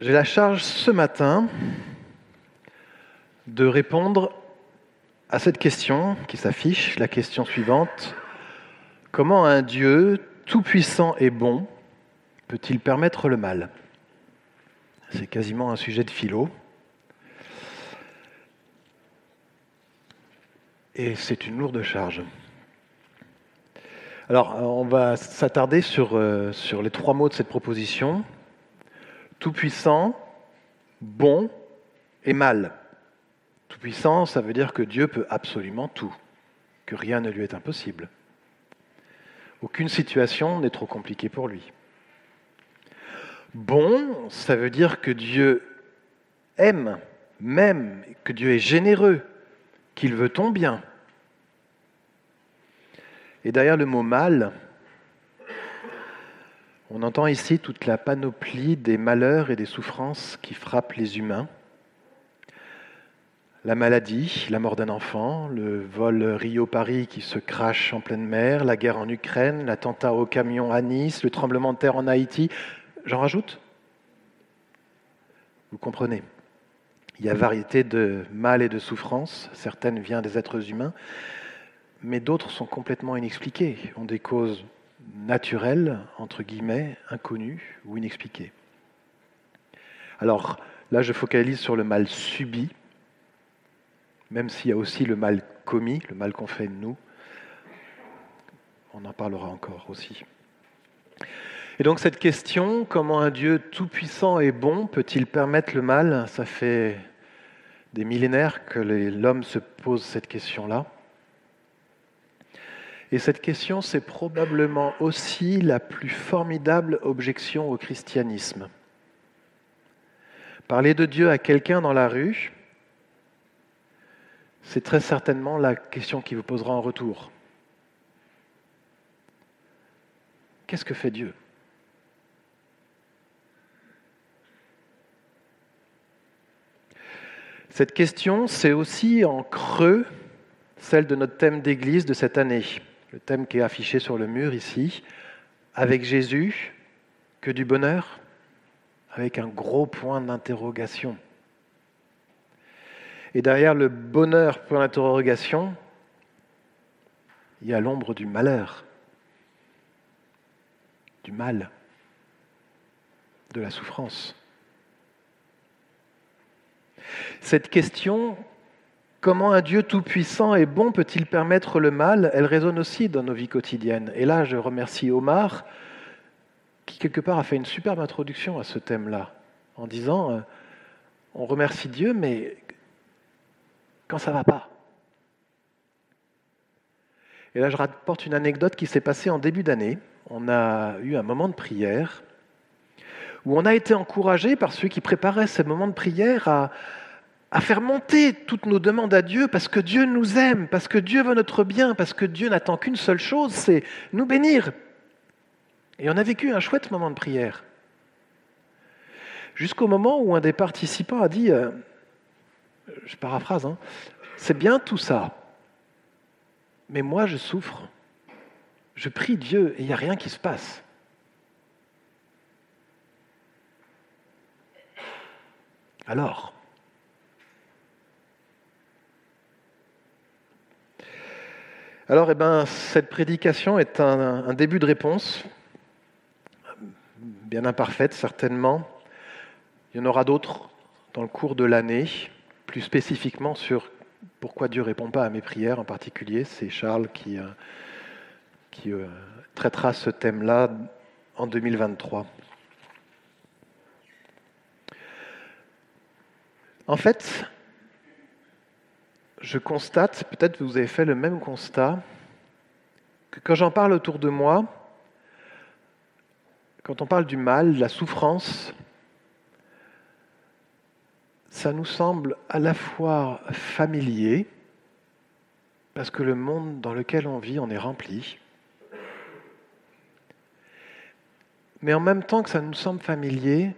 J'ai la charge ce matin de répondre à cette question qui s'affiche, la question suivante. Comment un Dieu tout-puissant et bon peut-il permettre le mal? C'est quasiment un sujet de philo. Et c'est une lourde charge. Alors, on va s'attarder sur, euh, sur les trois mots de cette proposition. Tout-puissant, bon et mal. Tout-puissant, ça veut dire que Dieu peut absolument tout, que rien ne lui est impossible. Aucune situation n'est trop compliquée pour lui. Bon, ça veut dire que Dieu aime, même, que Dieu est généreux, qu'il veut ton bien. Et derrière le mot mal, on entend ici toute la panoplie des malheurs et des souffrances qui frappent les humains. La maladie, la mort d'un enfant, le vol Rio-Paris qui se crache en pleine mer, la guerre en Ukraine, l'attentat au camion à Nice, le tremblement de terre en Haïti. J'en rajoute Vous comprenez Il y a variété de mal et de souffrances, certaines viennent des êtres humains, mais d'autres sont complètement inexpliquées, ont des causes naturelles, entre guillemets, inconnues ou inexpliquées. Alors là, je focalise sur le mal subi, même s'il y a aussi le mal commis, le mal qu'on fait de nous. On en parlera encore aussi. Et donc cette question, comment un Dieu tout-puissant et bon peut-il permettre le mal? Ça fait des millénaires que l'homme se pose cette question-là. Et cette question, c'est probablement aussi la plus formidable objection au christianisme. Parler de Dieu à quelqu'un dans la rue, c'est très certainement la question qui vous posera en retour. Qu'est-ce que fait Dieu? Cette question, c'est aussi en creux celle de notre thème d'église de cette année, le thème qui est affiché sur le mur ici. Avec Jésus, que du bonheur Avec un gros point d'interrogation. Et derrière le bonheur, point d'interrogation, il y a l'ombre du malheur, du mal, de la souffrance. Cette question, comment un Dieu tout-puissant et bon peut-il permettre le mal, elle résonne aussi dans nos vies quotidiennes. Et là, je remercie Omar, qui quelque part a fait une superbe introduction à ce thème-là, en disant, euh, on remercie Dieu, mais quand ça ne va pas. Et là, je rapporte une anecdote qui s'est passée en début d'année. On a eu un moment de prière où on a été encouragé par ceux qui préparaient ces moments de prière à, à faire monter toutes nos demandes à Dieu parce que Dieu nous aime, parce que Dieu veut notre bien, parce que Dieu n'attend qu'une seule chose, c'est nous bénir. Et on a vécu un chouette moment de prière. Jusqu'au moment où un des participants a dit, euh, je paraphrase, hein, c'est bien tout ça, mais moi je souffre, je prie Dieu et il n'y a rien qui se passe. Alors, alors, eh ben, cette prédication est un début de réponse, bien imparfaite certainement. Il y en aura d'autres dans le cours de l'année plus spécifiquement sur pourquoi Dieu ne répond pas à mes prières en particulier. C'est Charles qui, euh, euh, traitera ce thème-là en 2023. En fait, je constate, peut-être que vous avez fait le même constat, que quand j'en parle autour de moi, quand on parle du mal, de la souffrance, ça nous semble à la fois familier, parce que le monde dans lequel on vit en est rempli, mais en même temps que ça nous semble familier,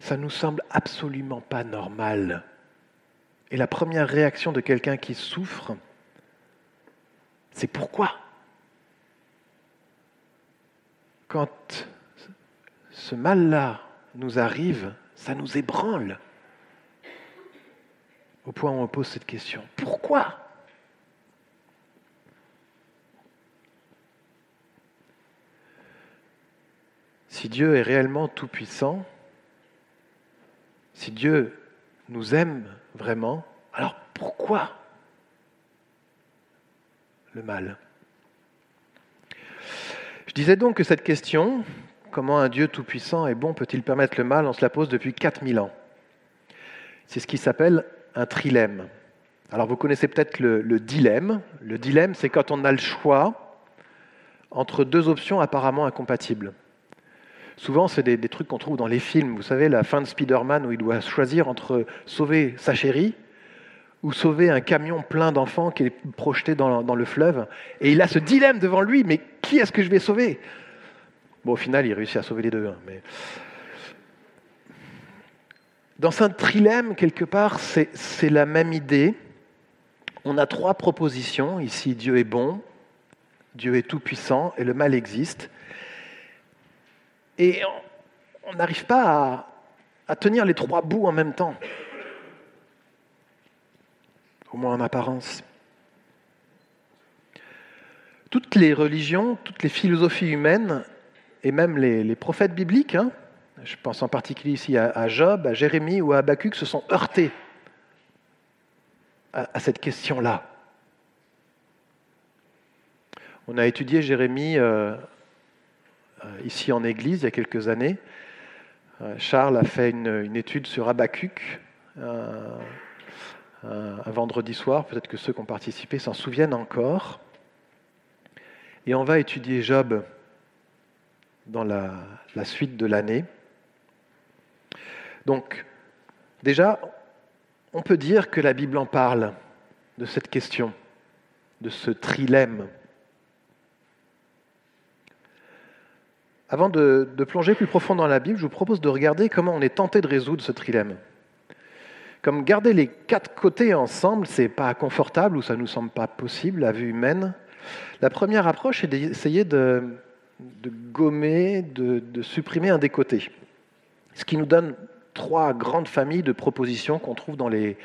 ça nous semble absolument pas normal. Et la première réaction de quelqu'un qui souffre, c'est pourquoi? Quand ce mal-là nous arrive, ça nous ébranle. Au point où on pose cette question. Pourquoi? Si Dieu est réellement tout-puissant, si Dieu nous aime vraiment, alors pourquoi le mal? Je disais donc que cette question, comment un Dieu tout-puissant et bon peut-il permettre le mal, on se la pose depuis 4000 ans. C'est ce qui s'appelle un trilemme. Alors vous connaissez peut-être le, le dilemme. Le dilemme, c'est quand on a le choix entre deux options apparemment incompatibles. Souvent, c'est des, trucs qu'on trouve dans les films. Vous savez, la fin de Spider-Man où il doit choisir entre sauver sa chérie ou sauver un camion plein d'enfants qui est projeté dans, le fleuve. Et il a ce dilemme devant lui, mais qui est-ce que je vais sauver? Bon, au final, il réussit à sauver les deux. Hein, mais... Dans ce trilemme, quelque part, c'est la même idée. On a trois propositions. Ici, Dieu est bon, Dieu est tout-puissant et le mal existe. Et on n'arrive pas à, tenir les trois bouts en même temps, au moins en apparence. Toutes les religions, toutes les philosophies humaines, et même les, prophètes bibliques, hein, je pense en particulier ici à, Job, à Jérémie ou à Habakkuk, se sont heurtés à, cette question-là. On a étudié Jérémie euh, ici en Église il y a quelques années. Euh, Charles a fait une, étude sur Habakkuk un, vendredi soir. Peut-être que ceux qui ont participé s'en souviennent encore. Et on va étudier Job dans la, la suite de l'année. Donc, déjà, on peut dire que la Bible en parle de cette question, de ce trilemme Avant de, plonger plus profond dans la Bible, je vous propose de regarder comment on est tenté de résoudre ce trilemme. Comme garder les quatre côtés ensemble, c'est pas confortable ou ça nous semble pas possible à vue humaine. La première approche est d'essayer de, gommer, de, de, supprimer un des côtés. Ce qui nous donne trois grandes familles de propositions qu'on trouve dans les,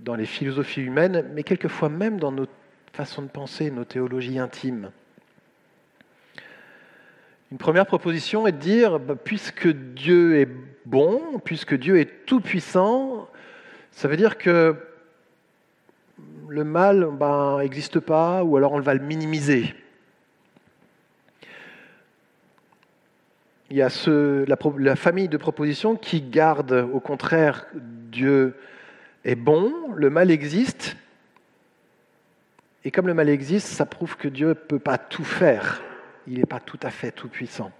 dans les philosophies humaines, mais quelquefois même dans nos façons de penser, nos théologies intimes. Une première proposition est de dire, bah, puisque Dieu est bon, puisque Dieu est tout-puissant, ça veut dire que le mal n'existe ben, pas, ou alors on va le minimiser. Il y a la, la, famille de propositions qui garde, au contraire, Dieu est bon, le mal existe, et comme le mal existe, ça prouve que Dieu ne peut pas tout faire il n'est pas tout à fait tout-puissant.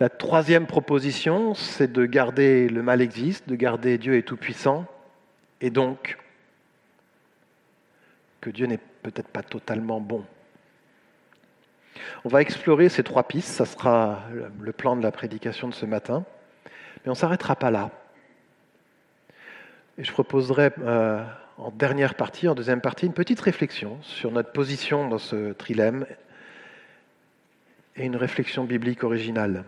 La troisième proposition, c'est de garder le mal existe, de garder Dieu est tout-puissant, et donc que Dieu n'est peut-être pas totalement bon. On va explorer ces trois pistes, ça sera le plan de la prédication de ce matin, mais on ne s'arrêtera pas là. Et je proposerai euh, en dernière partie, en deuxième partie, une petite réflexion sur notre position dans ce trilemme et une réflexion biblique originale.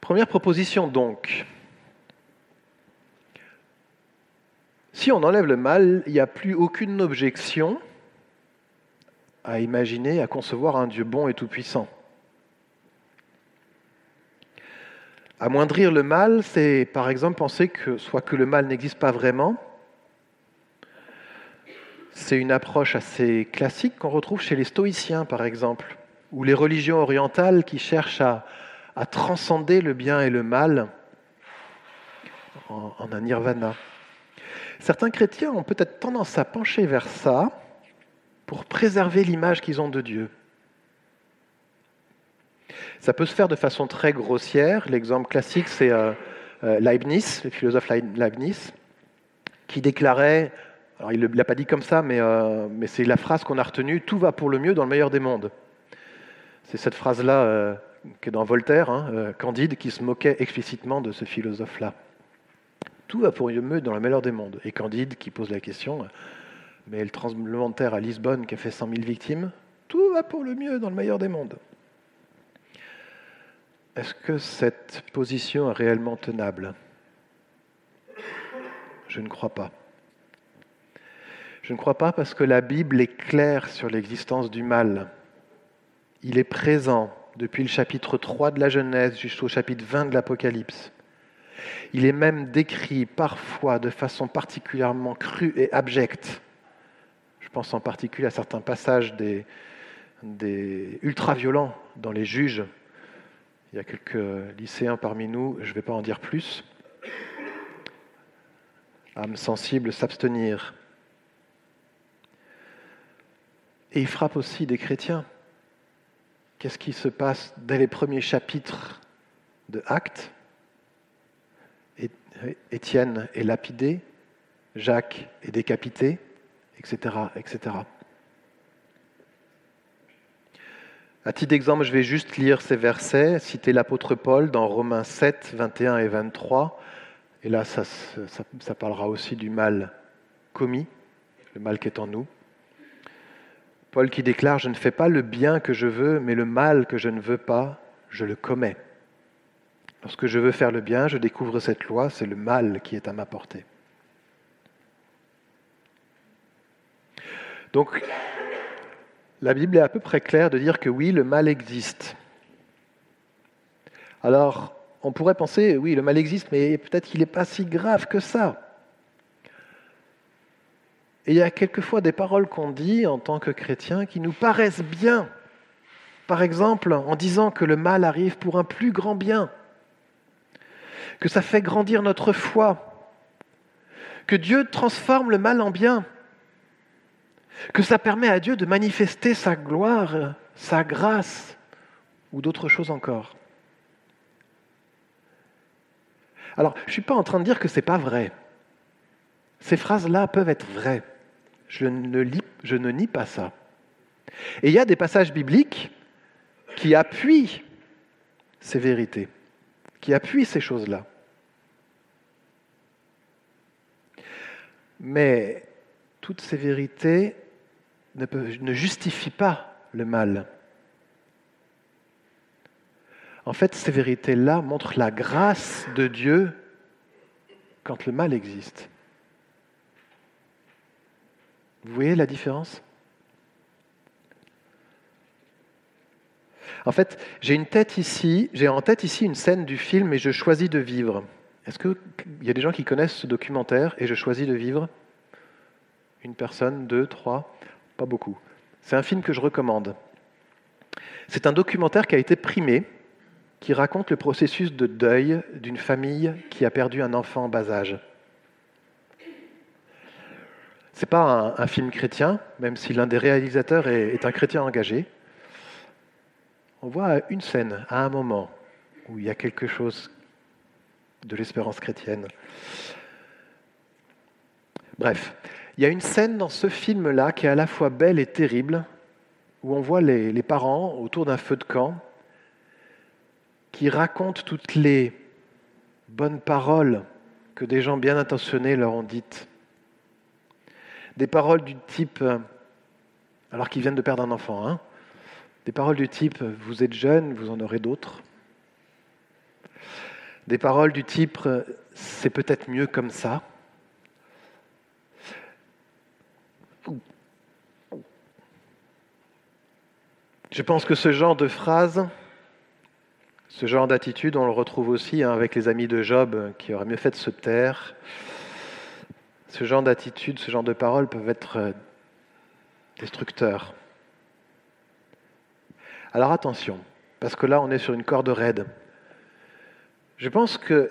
Première proposition donc. Si on enlève le mal, il n'y a plus aucune objection à imaginer, à concevoir un Dieu bon et tout-puissant. Amoindrir le mal, c'est par exemple penser que soit que le mal n'existe pas vraiment, c'est une approche assez classique qu'on retrouve chez les stoïciens, par exemple, ou les religions orientales qui cherchent à, transcender le bien et le mal en, en un nirvana. Certains chrétiens ont peut-être tendance à pencher vers ça pour préserver l'image qu'ils ont de Dieu. Ça peut se faire de façon très grossière. L'exemple classique, c'est euh, euh, Leibniz, le philosophe Leibniz, qui déclarait alors il ne l'a pas dit comme ça, euh, mais, c'est la phrase qu'on a retenue, tout va pour le mieux dans le meilleur des mondes. C'est cette phrase-là euh, qui est dans Voltaire, hein, euh, Candide, qui se moquait explicitement de ce philosophe-là. Tout va pour le mieux dans le meilleur des mondes. Et Candide qui pose la question, mais le tremblement de terre à Lisbonne qui a fait 100 000 victimes, tout va pour le mieux dans le meilleur des mondes. est-ce que cette position est réellement tenable? Je ne crois pas. Je ne crois pas parce que la Bible est claire sur l'existence du mal. Il est présent depuis le chapitre 3 de la Genèse jusqu'au chapitre 20 de l'Apocalypse. Il est même décrit parfois de façon particulièrement crue et abjecte. Je pense en particulier à certains passages des, des ultra-violents dans les juges. Il y a quelques lycéens parmi nous, je ne vais pas en dire plus. Âme sensible, s'abstenir. Et il frappe aussi des chrétiens. Qu'est-ce qui se passe dès les premiers chapitres de Actes? Étienne est lapidé, Jacques est décapité, etc. etc. À titre d'exemple, je vais juste lire ces versets, citer l'apôtre Paul dans Romains 7, 21 et 23. Et là, ça, ça parlera aussi du mal commis, le mal qui est en nous. Paul qui déclare, je ne fais pas le bien que je veux, mais le mal que je ne veux pas, je le commets. Lorsque je veux faire le bien, je découvre cette loi, c'est le mal qui est à ma portée. Donc, la Bible est à peu près claire de dire que oui, le mal existe. Alors, on pourrait penser, oui, le mal existe, mais peut-être qu'il n'est pas si grave que ça. Et il y a quelquefois des paroles qu'on dit en tant que chrétiens qui nous paraissent bien. Par exemple, en disant que le mal arrive pour un plus grand bien, que ça fait grandir notre foi, que Dieu transforme le mal en bien, que ça permet à Dieu de manifester sa gloire, sa grâce ou d'autres choses encore. Alors, je ne suis pas en train de dire que ce n'est pas vrai. Ces phrases-là peuvent être vraies. Je ne, nie pas ça. Et il y a des passages bibliques qui appuient ces vérités, qui appuient ces choses-là. Mais toutes ces vérités ne justifient pas le mal. En fait, ces vérités-là montrent la grâce de Dieu quand le mal existe. Vous voyez la différence? En fait, j'ai une tête ici, en tête ici une scène du film et je choisis de vivre. Est-ce qu'il y a des gens qui connaissent ce documentaire et je choisis de vivre? Une personne, deux, trois? Pas beaucoup. C'est un film que je recommande. C'est un documentaire qui a été primé, qui raconte le processus de deuil d'une famille qui a perdu un enfant en bas âge. Ce n'est pas un, film chrétien, même si l'un des réalisateurs est, un chrétien engagé. On voit une scène, à un moment, où il y a quelque chose de l'espérance chrétienne. Bref, il y a une scène dans ce film-là qui est à la fois belle et terrible, où on voit les, les parents autour d'un feu de camp qui racontent toutes les bonnes paroles que des gens bien intentionnés leur ont dites des paroles du type, euh, alors qu'ils viennent de perdre un enfant, hein, des paroles du type Vous êtes jeune, vous en aurez d'autres. Des paroles du type C'est peut-être mieux comme ça. Je pense que ce genre de phrase, ce genre d'attitude, on le retrouve aussi hein, avec les amis de Job qui auraient mieux fait de se taire. Ce genre d'attitude, ce genre de paroles peuvent être euh, destructeurs. Alors attention, parce que là on est sur une corde raide. Je pense que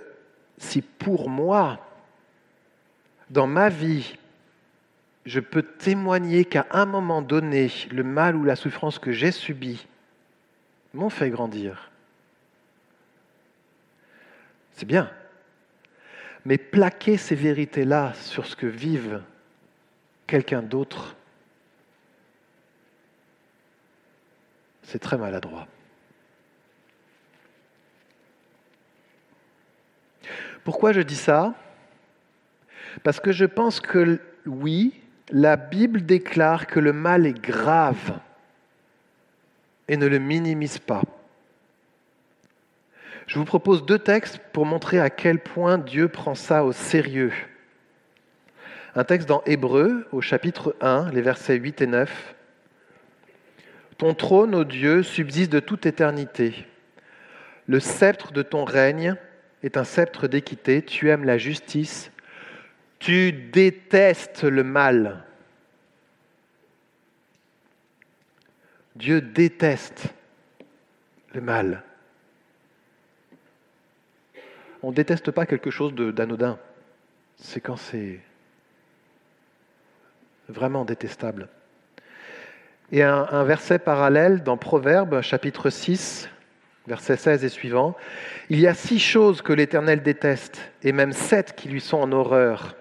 si pour moi, dans ma vie, je peux témoigner qu'à un moment donné, le mal ou la souffrance que j'ai subi m'ont fait grandir, c'est bien. Mais plaquer ces vérités-là sur ce que vive quelqu'un d'autre, c'est très maladroit. Pourquoi je dis ça? Parce que je pense que oui, la Bible déclare que le mal est grave et ne le minimise pas. Je vous propose deux textes pour montrer à quel point Dieu prend ça au sérieux. Un texte dans Hébreu, au chapitre 1, les versets 8 et 9. Ton trône, ô Dieu, subsiste de toute éternité. Le sceptre de ton règne est un sceptre d'équité. Tu aimes la justice. Tu détestes le mal. Dieu déteste le mal. On déteste pas quelque chose d'anodin. C'est quand c'est vraiment détestable. Et un, un, verset parallèle dans Proverbes, chapitre 6, verset 16 et suivant. Il y a six choses que l'Éternel déteste, et même sept qui lui sont en horreur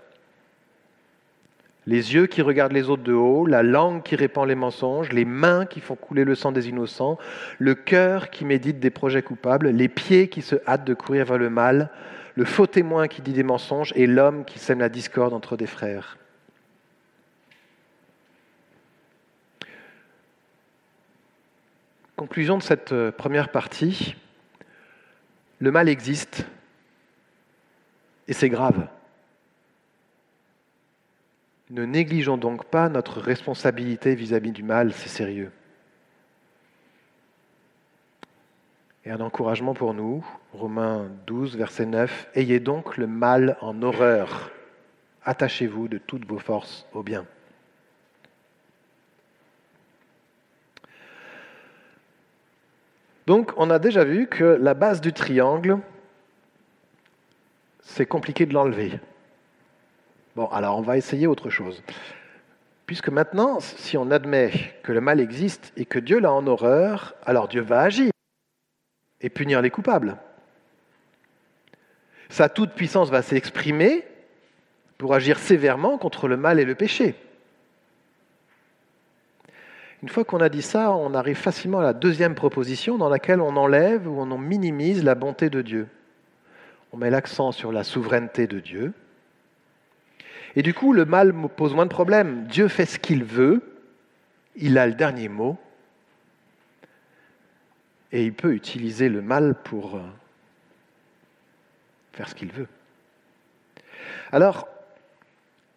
les yeux qui regardent les autres de haut, la langue qui répand les mensonges, les mains qui font couler le sang des innocents, le cœur qui médite des projets coupables, les pieds qui se hâtent de courir vers le mal, le faux témoin qui dit des mensonges et l'homme qui sème la discorde entre des frères. Conclusion de cette euh, première partie, le mal existe et c'est grave. Ne négligeons donc pas notre responsabilité vis-à-vis du mal, c'est sérieux. Et un encouragement pour nous, Romains 12, verset 9, Ayez donc le mal en horreur, attachez-vous de toutes vos forces au bien. Donc on a déjà vu que la base du triangle, c'est compliqué de l'enlever. Bon, alors on va essayer autre chose. Puisque maintenant, si on admet que le mal existe et que Dieu l'a en horreur, alors Dieu va agir et punir les coupables. Sa toute-puissance va s'exprimer pour agir sévèrement contre le mal et le péché. Une fois qu'on a dit ça, on arrive facilement à la deuxième proposition dans laquelle on enlève ou on minimise la bonté de Dieu. On met l'accent sur la souveraineté de Dieu, et du coup, le mal me pose moins de problèmes. Dieu fait ce qu'il veut, il a le dernier mot, et il peut utiliser le mal pour euh, faire ce qu'il veut. Alors,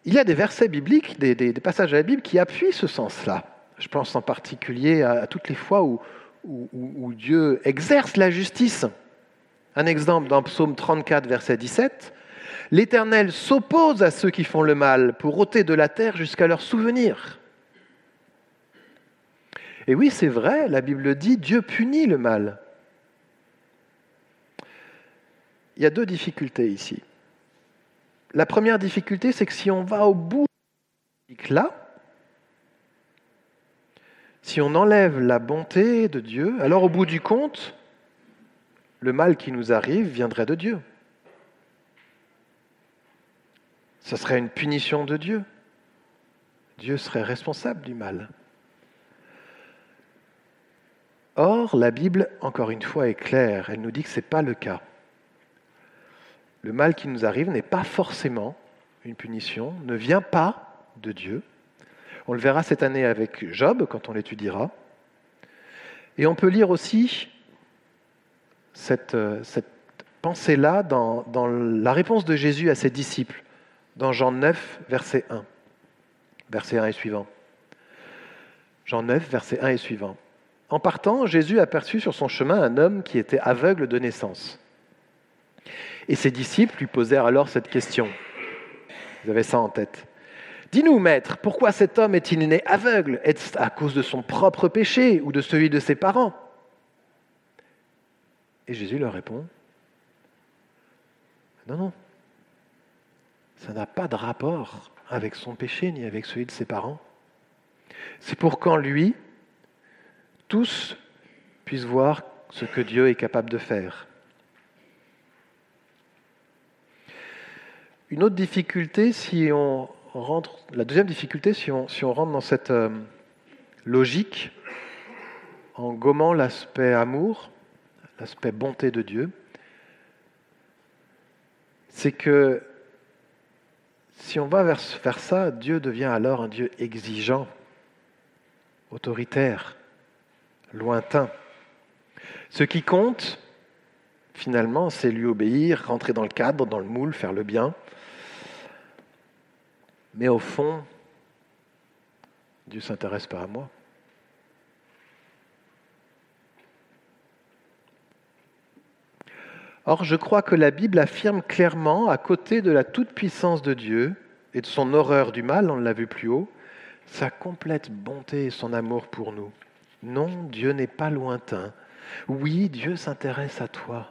il y a des versets bibliques, des, passages de la Bible qui appuient ce sens-là. Je pense en particulier à, toutes les fois où, où, Dieu exerce la justice. Un exemple dans Psaume 34, verset 17. L'Éternel s'oppose à ceux qui font le mal pour ôter de la terre jusqu'à leur souvenir. Et oui, c'est vrai, la Bible dit, Dieu punit le mal. Il y a deux difficultés ici. La première difficulté, c'est que si on va au bout de là, si on enlève la bonté de Dieu, alors au bout du compte, le mal qui nous arrive viendrait de Dieu. Ce serait une punition de Dieu. Dieu serait responsable du mal. Or, la Bible, encore une fois, est claire. Elle nous dit que ce n'est pas le cas. Le mal qui nous arrive n'est pas forcément une punition, ne vient pas de Dieu. On le verra cette année avec Job quand on l'étudiera. Et on peut lire aussi cette, cette pensée-là dans la réponse de Jésus à ses disciples dans Jean 9, verset 1. Verset 1 et suivant. Jean 9, verset 1 et suivant. En partant, Jésus aperçut sur son chemin un homme qui était aveugle de naissance. Et ses disciples lui posèrent alors cette question. Vous avez ça en tête. Dis-nous, maître, pourquoi cet homme est-il né aveugle? Est-ce à cause de son propre péché ou de celui de ses parents? Et Jésus leur répond, non, non, ça n'a pas de rapport avec son péché ni avec celui de ses parents. C'est pour qu'en lui, tous puissent voir ce que Dieu est capable de faire. Une autre difficulté, si on rentre, la deuxième difficulté, si on, si on rentre dans cette euh, logique, en gommant l'aspect amour, l'aspect bonté de Dieu, c'est que si on va vers, ça, Dieu devient alors un Dieu exigeant, autoritaire, lointain. Ce qui compte, finalement, c'est lui obéir, rentrer dans le cadre, dans le moule, faire le bien. Mais au fond, Dieu s'intéresse pas à moi. Or, je crois que la Bible affirme clairement, à côté de la toute-puissance de Dieu et de son horreur du mal, on l'a vu plus haut, sa complète bonté et son amour pour nous. Non, Dieu n'est pas lointain. Oui, Dieu s'intéresse à toi.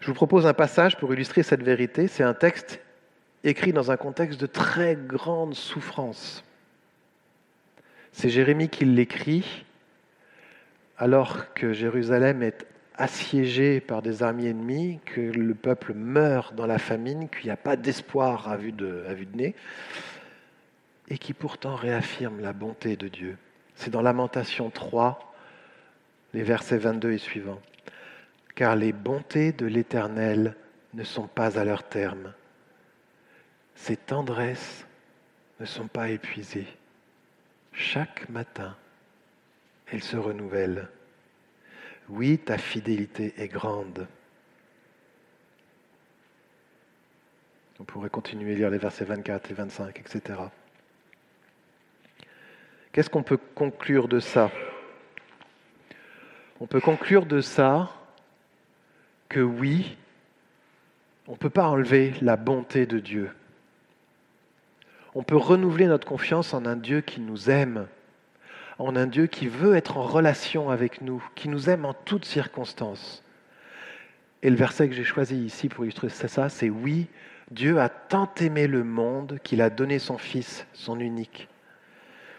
Je vous propose un passage pour illustrer cette vérité. C'est un texte écrit dans un contexte de très grande souffrance. C'est Jérémie qui l'écrit alors que Jérusalem est assiégée par des armées ennemies, que le peuple meurt dans la famine, qu'il n'y a pas d'espoir à, vue de, nez, et qui pourtant réaffirme la bonté de Dieu. C'est dans Lamentation 3, les versets 22 et suivants. Car les bontés de l'Éternel ne sont pas à leur terme. Ses tendresses ne sont pas épuisées. Chaque matin, elles se renouvellent. Oui, ta fidélité est grande. On pourrait continuer à lire les versets 24 et 25, etc. Qu'est-ce qu'on peut conclure de ça? On peut conclure de ça que oui, on ne peut pas enlever la bonté de Dieu. On peut renouveler notre confiance en un Dieu qui nous aime, en un Dieu qui veut être en relation avec nous, qui nous aime en toutes circonstances. Et le verset que j'ai choisi ici pour illustrer ça, c'est oui, Dieu a tant aimé le monde qu'il a donné son Fils, son unique,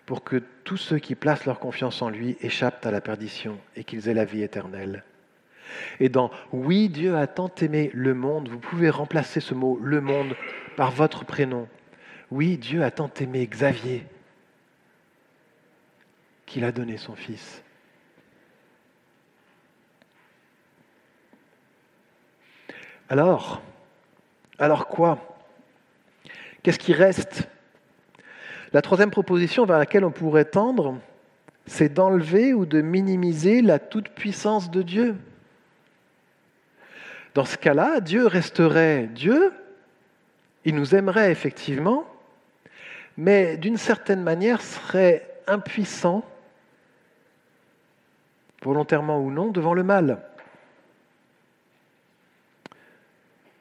pour que tous ceux qui placent leur confiance en lui échappent à la perdition et qu'ils aient la vie éternelle. Et dans Oui, Dieu a tant aimé le monde, vous pouvez remplacer ce mot le monde par votre prénom. Oui, Dieu a tant aimé Xavier qu'il a donné son Fils. Alors, alors quoi? Qu'est-ce qui reste? La troisième proposition vers laquelle on pourrait tendre, c'est d'enlever ou de minimiser la toute-puissance de Dieu. Dans ce cas-là, Dieu resterait Dieu, il nous aimerait effectivement, mais d'une certaine manière serait impuissant volontairement ou non, devant le mal.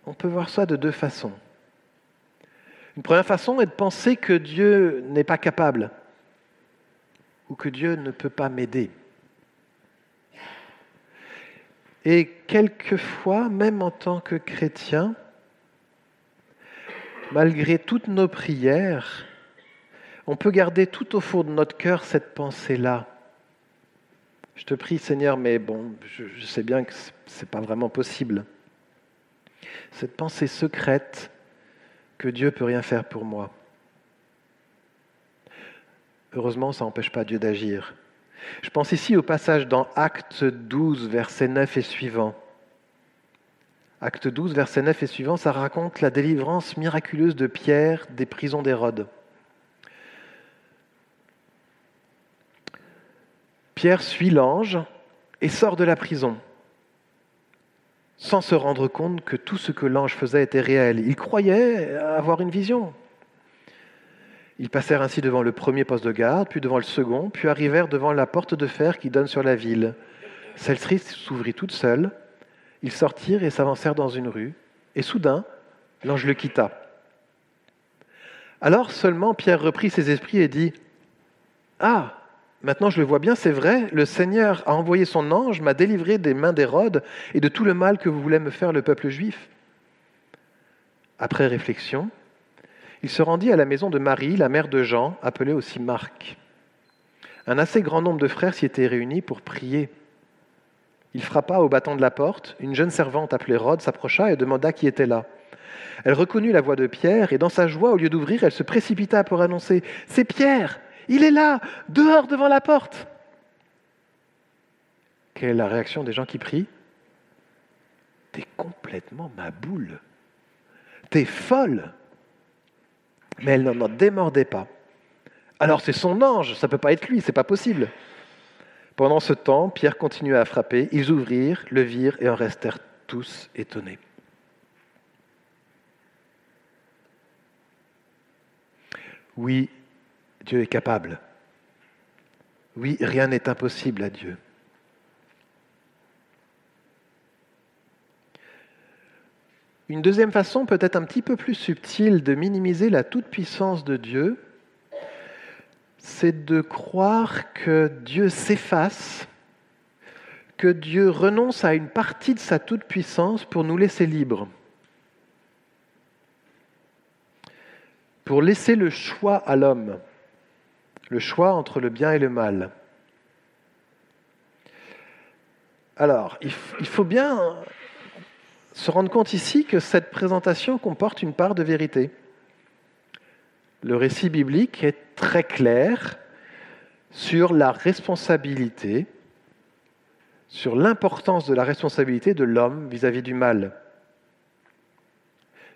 On peut voir ça de deux façons. Une première façon est de penser que Dieu n'est pas capable ou que Dieu ne peut pas m'aider. Et quelquefois, même en tant que chrétien, malgré toutes nos prières, on peut garder tout au fond de notre cœur cette pensée-là. Je te prie Seigneur, mais bon, je, sais bien que ce n'est pas vraiment possible. Cette pensée secrète que Dieu peut rien faire pour moi. Heureusement, ça n'empêche pas Dieu d'agir. Je pense ici au passage dans Acte 12, verset 9 et suivant. Acte 12, verset 9 et suivant, ça raconte la délivrance miraculeuse de Pierre des prisons d'Hérode. Pierre suit l'ange et sort de la prison, sans se rendre compte que tout ce que l'ange faisait était réel. Il croyait avoir une vision. Ils passèrent ainsi devant le premier poste de garde, puis devant le second, puis arrivèrent devant la porte de fer qui donne sur la ville. Celle-ci s'ouvrit toute seule. Ils sortirent et s'avancèrent dans une rue, et soudain, l'ange le quitta. Alors seulement Pierre reprit ses esprits et dit Ah, Maintenant, je le vois bien, c'est vrai, le Seigneur a envoyé son ange, m'a délivré des mains d'Hérode et de tout le mal que vous voulez me faire le peuple juif. Après réflexion, il se rendit à la maison de Marie, la mère de Jean, appelée aussi Marc. Un assez grand nombre de frères s'y étaient réunis pour prier. Il frappa au bâton de la porte. Une jeune servante appelée Rhodes s'approcha et demanda qui était là. Elle reconnut la voix de Pierre et dans sa joie, au lieu d'ouvrir, elle se précipita pour annoncer ⁇ C'est Pierre il est là, dehors devant la porte. Quelle est la réaction des gens qui prient? T'es complètement ma boule. T'es folle. Mais elle n'en démordait pas. Alors c'est son ange, ça ne peut pas être lui, c'est pas possible. Pendant ce temps, Pierre continuait à frapper. Ils ouvrirent, le virent et en restèrent tous étonnés. Oui, Dieu est capable. Oui, rien n'est impossible à Dieu. Une deuxième façon, peut-être un petit peu plus subtile, de minimiser la toute-puissance de Dieu, c'est de croire que Dieu s'efface, que Dieu renonce à une partie de sa toute-puissance pour nous laisser libres, pour laisser le choix à l'homme, le choix entre le bien et le mal. Alors, il faut bien se rendre compte ici que cette présentation comporte une part de vérité. Le récit biblique est très clair sur la responsabilité, sur l'importance de la responsabilité de l'homme vis-à-vis du mal.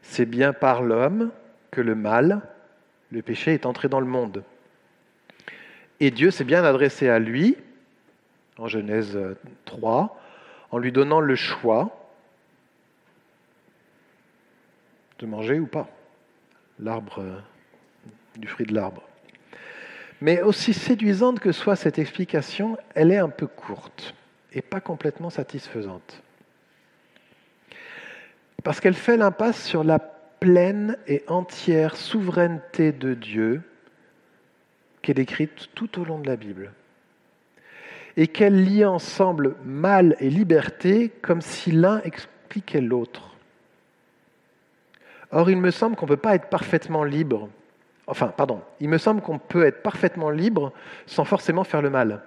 C'est bien par l'homme que le mal, le péché, est entré dans le monde. Et Dieu s'est bien adressé à lui, en Genèse 3, en lui donnant le choix de manger ou pas l'arbre, euh, du fruit de l'arbre. Mais aussi séduisante que soit cette explication, elle est un peu courte et pas complètement satisfaisante. Parce qu'elle fait l'impasse sur la pleine et entière souveraineté de Dieu qui est décrite tout au long de la Bible. Et qu'elle lie ensemble mal et liberté comme si l'un expliquait l'autre. Or, il me semble qu'on ne peut pas être parfaitement libre. Enfin, pardon, il me semble qu'on peut être parfaitement libre sans forcément faire le mal.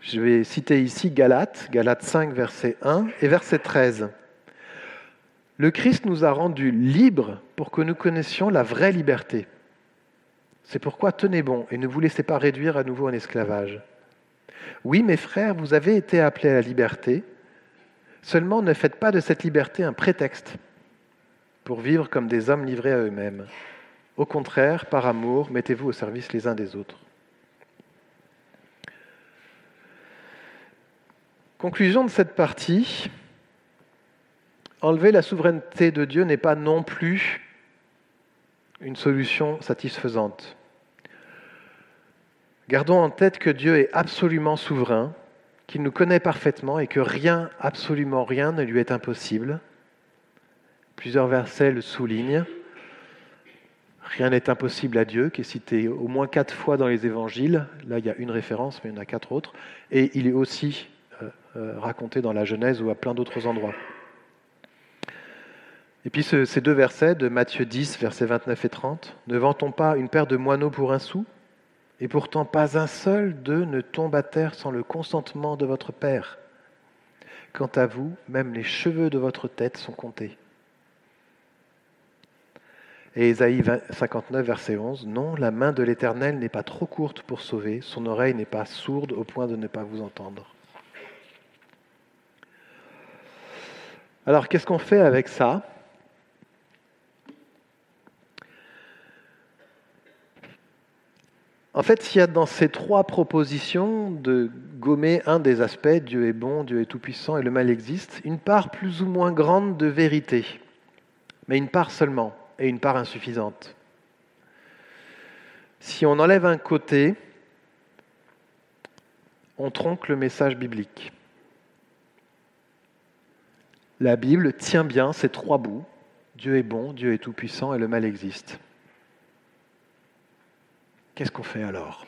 Je vais citer ici Galates, Galates 5, verset 1 et verset 13. Le Christ nous a rendus libres pour que nous connaissions la vraie liberté. C'est pourquoi tenez bon et ne vous laissez pas réduire à nouveau en esclavage. Oui, mes frères, vous avez été appelés à la liberté, seulement ne faites pas de cette liberté un prétexte pour vivre comme des hommes livrés à eux-mêmes. Au contraire, par amour, mettez-vous au service les uns des autres. Conclusion de cette partie, enlever la souveraineté de Dieu n'est pas non plus une solution satisfaisante. Gardons en tête que Dieu est absolument souverain, qu'il nous connaît parfaitement et que rien, absolument rien ne lui est impossible. Plusieurs versets le soulignent. Rien n'est impossible à Dieu, qui est cité au moins quatre fois dans les évangiles. Là, il y a une référence, mais il y en a quatre autres. Et il est aussi euh, euh, raconté dans la Genèse ou à plein d'autres endroits. Et puis ces deux versets de Matthieu 10, versets 29 et 30. Ne vantons pas une paire de moineaux pour un sou? Et pourtant pas un seul d'eux ne tombe à terre sans le consentement de votre Père. Quant à vous, même les cheveux de votre tête sont comptés. Et Ésaïe 59, verset 11, Non, la main de l'Éternel n'est pas trop courte pour sauver, son oreille n'est pas sourde au point de ne pas vous entendre. Alors, qu'est-ce qu'on fait avec ça? En fait, il y a dans ces trois propositions de gommer un des aspects, Dieu est bon, Dieu est tout-puissant et le mal existe, une part plus ou moins grande de vérité, mais une part seulement et une part insuffisante. Si on enlève un côté, on tronque le message biblique. La Bible tient bien ces trois bouts. Dieu est bon, Dieu est tout-puissant et le mal existe. Qu'est-ce qu'on fait alors?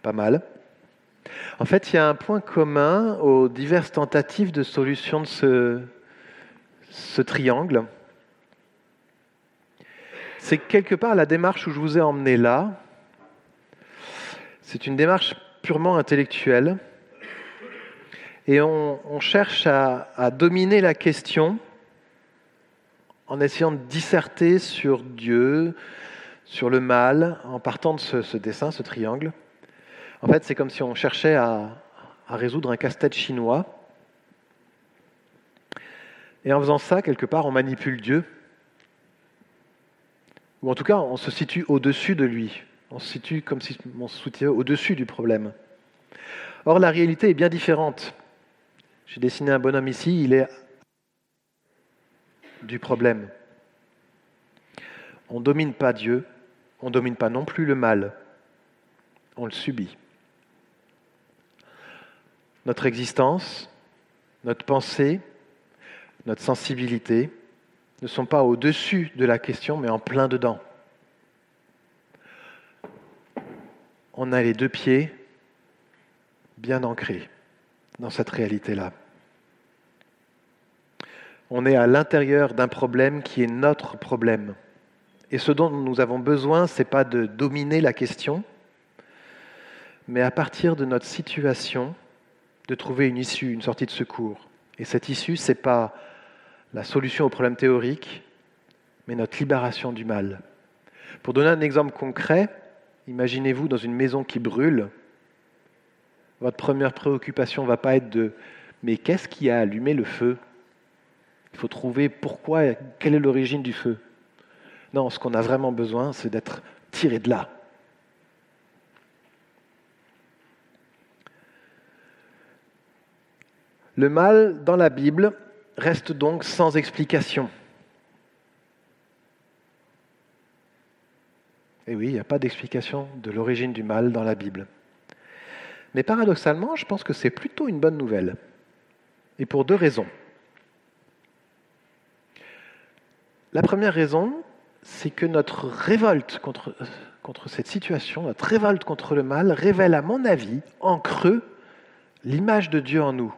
Pas mal. En fait, il y a un point commun aux diverses tentatives de solution de ce, triangle, c'est quelque part la démarche où je vous ai emmené là. C'est une démarche purement intellectuelle. Et on, cherche à, dominer la question en essayant de disserter sur Dieu, sur le mal, en partant de ce, dessin, ce triangle. En fait, c'est comme si on cherchait à résoudre un casse-tête chinois et en faisant ça, quelque part, on manipule Dieu. Ou en tout cas, on se situe au-dessus de lui. On se situe comme si on se situait au-dessus du problème. Or, la réalité est bien différente. J'ai dessiné un bonhomme ici, il est du problème. On ne domine pas Dieu, on ne domine pas non plus le mal, on le subit. Notre existence, notre pensée, notre sensibilité ne sont pas au-dessus de la question, mais en plein dedans. On a les deux pieds bien ancrés dans cette réalité-là. On est à l'intérieur d'un problème qui est notre problème. Et ce dont nous avons besoin, ce n'est pas de dominer la question, mais à partir de notre situation, de trouver une issue, une sortie de secours. Et cette issue, ce n'est pas la solution au problème théorique, mais notre libération du mal. Pour donner un exemple concret, imaginez-vous dans une maison qui brûle, votre première préoccupation ne va pas être de mais qu'est-ce qui a allumé le feu? Il faut trouver pourquoi, quelle est l'origine du feu. Non, ce qu'on a vraiment besoin, c'est d'être tiré de là. Le mal dans la Bible reste donc sans explication. Et oui, il n'y a pas d'explication de l'origine du mal dans la Bible. Mais paradoxalement, je pense que c'est plutôt une bonne nouvelle. Et pour deux raisons. La première raison, c'est que notre révolte contre, contre cette situation, notre révolte contre le mal, révèle, à mon avis, en creux, l'image de Dieu en nous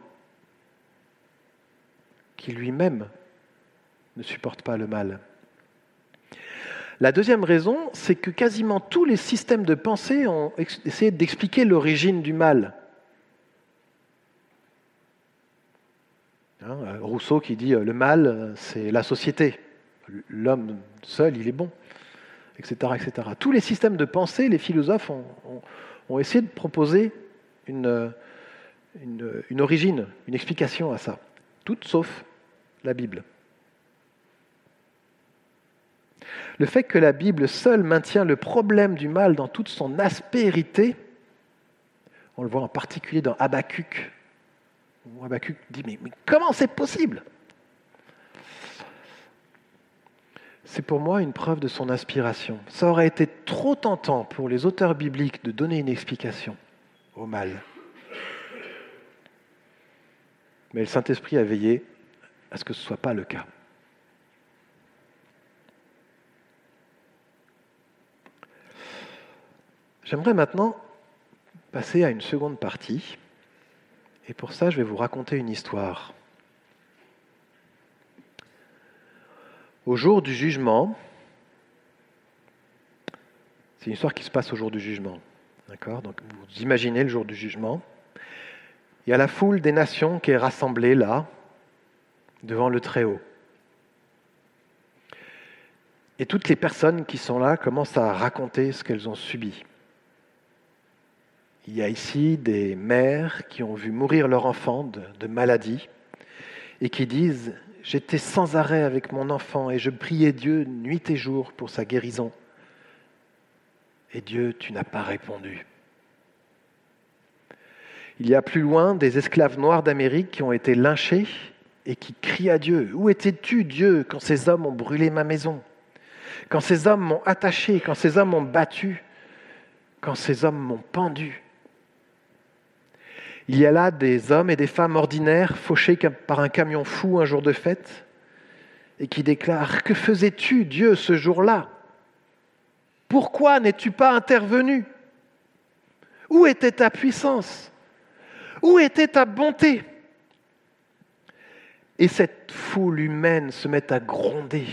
qui lui-même ne supporte pas le mal. La deuxième raison, c'est que quasiment tous les systèmes de pensée ont essayé d'expliquer l'origine du mal. Hein, Rousseau qui dit euh, le mal, c'est la société. L'homme seul, il est bon, etc., etc. Tous les systèmes de pensée, les philosophes ont, essayé de proposer une, origine, une explication à ça. Toutes sauf la Bible. Le fait que la Bible seule maintient le problème du mal dans toute son aspérité, on le voit en particulier dans Habacuc, Habacuc dit mais comment c'est possible? C'est pour moi une preuve de son inspiration. Ça aurait été trop tentant pour les auteurs bibliques de donner une explication au mal. Mais le Saint-Esprit a veillé à ce que ce ne soit pas le cas. J'aimerais maintenant passer à une seconde partie. Et pour ça, je vais vous raconter une histoire. Au jour du jugement, c'est une histoire qui se passe au jour du jugement. D'accord? Donc vous imaginez le jour du jugement. Il y a la foule des nations qui est rassemblée là, devant le Très-Haut. Et toutes les personnes qui sont là commencent à raconter ce qu'elles ont subi. Il y a ici des mères qui ont vu mourir leur enfant de, de maladie et qui disent J'étais sans arrêt avec mon enfant et je priais Dieu nuit et jour pour sa guérison. Et Dieu, tu n'as pas répondu. Il y a plus loin des esclaves noirs d'Amérique qui ont été lynchés et qui crie à Dieu. Où étais-tu, Dieu, quand ces hommes ont brûlé ma maison? Quand ces hommes m'ont attaché Quand ces hommes m'ont battu Quand ces hommes m'ont pendu? Il y a là des hommes et des femmes ordinaires fauchés par un camion fou un jour de fête et qui déclarent Que faisais-tu, Dieu, ce jour-là? Pourquoi n'es-tu pas intervenu? Où était ta puissance? Où était ta bonté? Et cette foule humaine se met à gronder,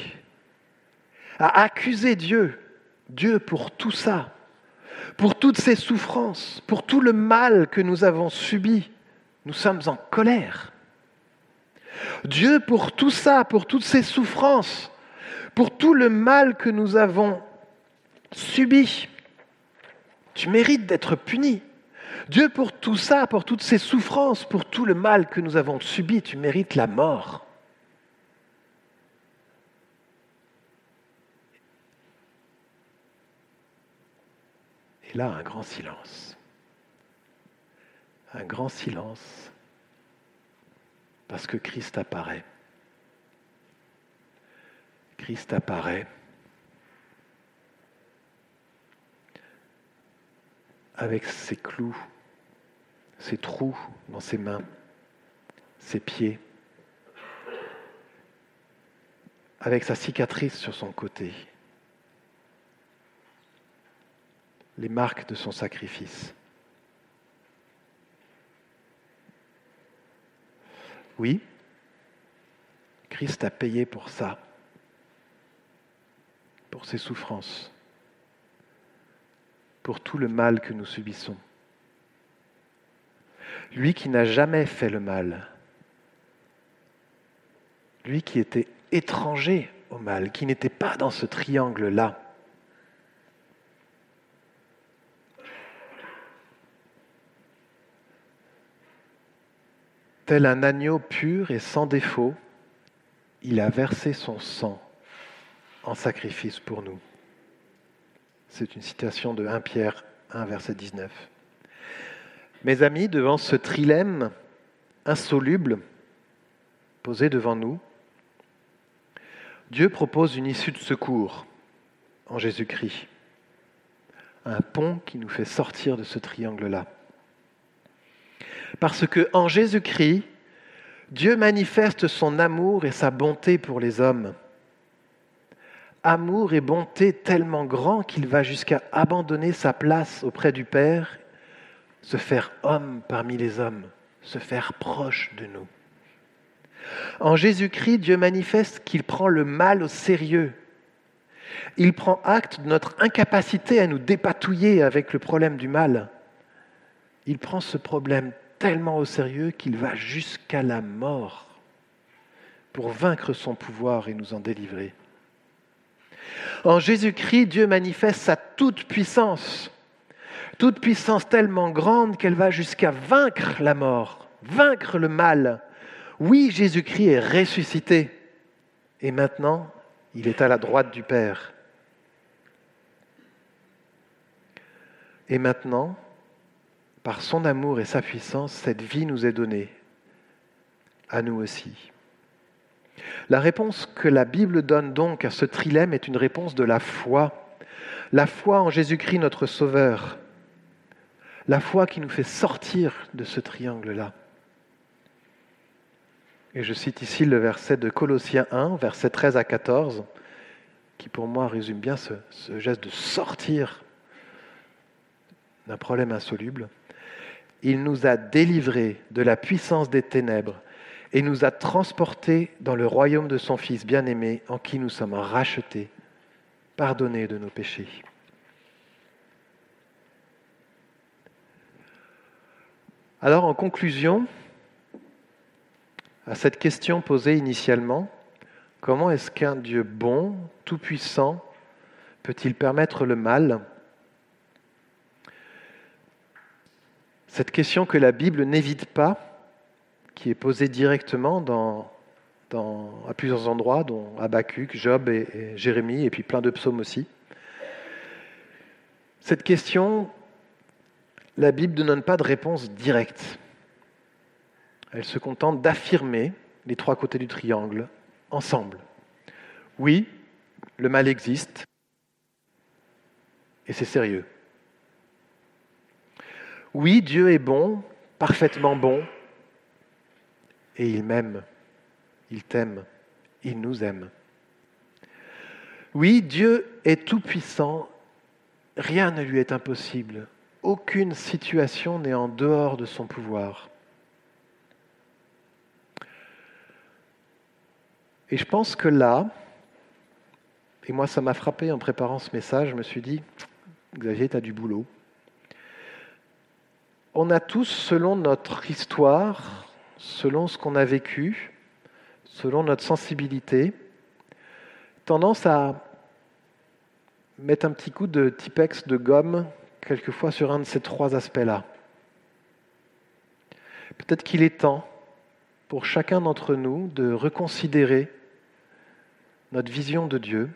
à accuser Dieu, Dieu pour tout ça, pour toutes ces souffrances, pour tout le mal que nous avons subi. Nous sommes en colère. Dieu pour tout ça, pour toutes ces souffrances, pour tout le mal que nous avons subi. Tu mérites d'être puni. Dieu, pour tout ça, pour toutes ces souffrances, pour tout le mal que nous avons subi, tu mérites la mort. Là, un grand silence. Un grand silence parce que Christ apparaît. Christ apparaît avec ses clous, ses trous dans ses mains, ses pieds, avec sa cicatrice sur son côté, les marques de son sacrifice. Oui, Christ a payé pour ça, pour ses souffrances, pour tout le mal que nous subissons. Lui qui n'a jamais fait le mal, lui qui était étranger au mal, qui n'était pas dans ce triangle-là. Tel un agneau pur et sans défaut, il a versé son sang en sacrifice pour nous. C'est une citation de 1 Pierre 1, verset 19. Mes amis, devant ce trilemme insoluble posé devant nous, Dieu propose une issue de secours en Jésus-Christ, un pont qui nous fait sortir de ce triangle-là. Parce que en Jésus-Christ, Dieu manifeste son amour et sa bonté pour les hommes. Amour et bonté tellement grand qu'il va jusqu'à abandonner sa place auprès du Père, se faire homme parmi les hommes, se faire proche de nous. En Jésus-Christ, Dieu manifeste qu'il prend le mal au sérieux. Il prend acte de notre incapacité à nous dépatouiller avec le problème du mal. Il prend ce problème tellement au sérieux qu'il va jusqu'à la mort pour vaincre son pouvoir et nous en délivrer. En Jésus-Christ, Dieu manifeste sa toute puissance, toute puissance tellement grande qu'elle va jusqu'à vaincre la mort, vaincre le mal. Oui, Jésus-Christ est ressuscité et maintenant, il est à la droite du Père. Et maintenant, par son amour et sa puissance, cette vie nous est donnée, à nous aussi. La réponse que la Bible donne donc à ce trilemme est une réponse de la foi. La foi en Jésus-Christ notre Sauveur. La foi qui nous fait sortir de ce triangle-là. Et je cite ici le verset de Colossiens 1, verset 13 à 14, qui pour moi résume bien ce, ce geste de sortir d'un problème insoluble il nous a délivrés de la puissance des ténèbres et nous a transportés dans le royaume de son Fils bien-aimé, en qui nous sommes rachetés, pardonnés de nos péchés. Alors, en conclusion, à cette question posée initialement, comment est-ce qu'un Dieu bon, tout-puissant, peut-il permettre le mal Cette question que la Bible n'évite pas, qui est posée directement à plusieurs endroits, dont Habakkuk, Job et Jérémie, et puis plein de psaumes aussi. Cette question, la Bible ne donne pas de réponse directe. Elle se contente d'affirmer les trois côtés du triangle ensemble. Oui, le mal existe, et c'est sérieux. Oui, Dieu est bon, parfaitement bon, et il m'aime, il t'aime, il nous aime. Oui, Dieu est tout-puissant, rien ne lui est impossible, aucune situation n'est en dehors de son pouvoir. Et je pense que là, et moi ça m'a frappé en préparant ce message, je me suis dit, Xavier, tu as du boulot on a tous, selon notre histoire, selon ce qu'on a vécu, selon notre sensibilité, tendance à mettre un petit coup de Tipex de gomme quelquefois sur un de ces trois aspects-là. Peut-être qu'il est temps pour chacun d'entre nous de reconsidérer notre vision de Dieu,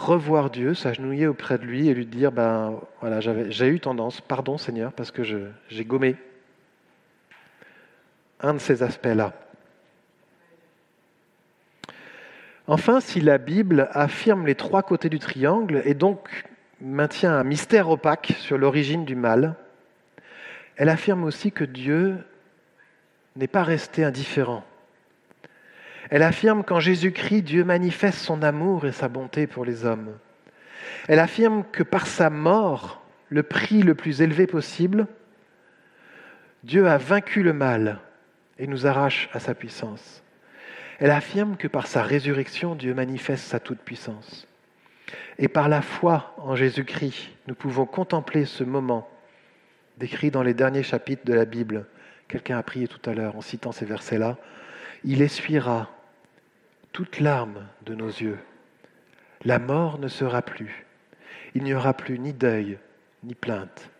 revoir Dieu, s'agenouiller auprès de lui et lui dire, ben voilà, j'ai eu tendance, pardon Seigneur, parce que j'ai gommé un de ces aspects-là. Enfin, si la Bible affirme les trois côtés du triangle et donc maintient un mystère opaque sur l'origine du mal, elle affirme aussi que Dieu n'est pas resté indifférent. Elle affirme qu'en Jésus-Christ, Dieu manifeste son amour et sa bonté pour les hommes. Elle affirme que par sa mort, le prix le plus élevé possible, Dieu a vaincu le mal et nous arrache à sa puissance. Elle affirme que par sa résurrection, Dieu manifeste sa toute-puissance. Et par la foi en Jésus-Christ, nous pouvons contempler ce moment décrit dans les derniers chapitres de la Bible. Quelqu'un a prié tout à l'heure en citant ces versets-là. Il essuiera toute larme de nos yeux. La mort ne sera plus. Il n'y aura plus ni deuil, ni plainte,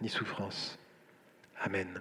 ni souffrance. Amen.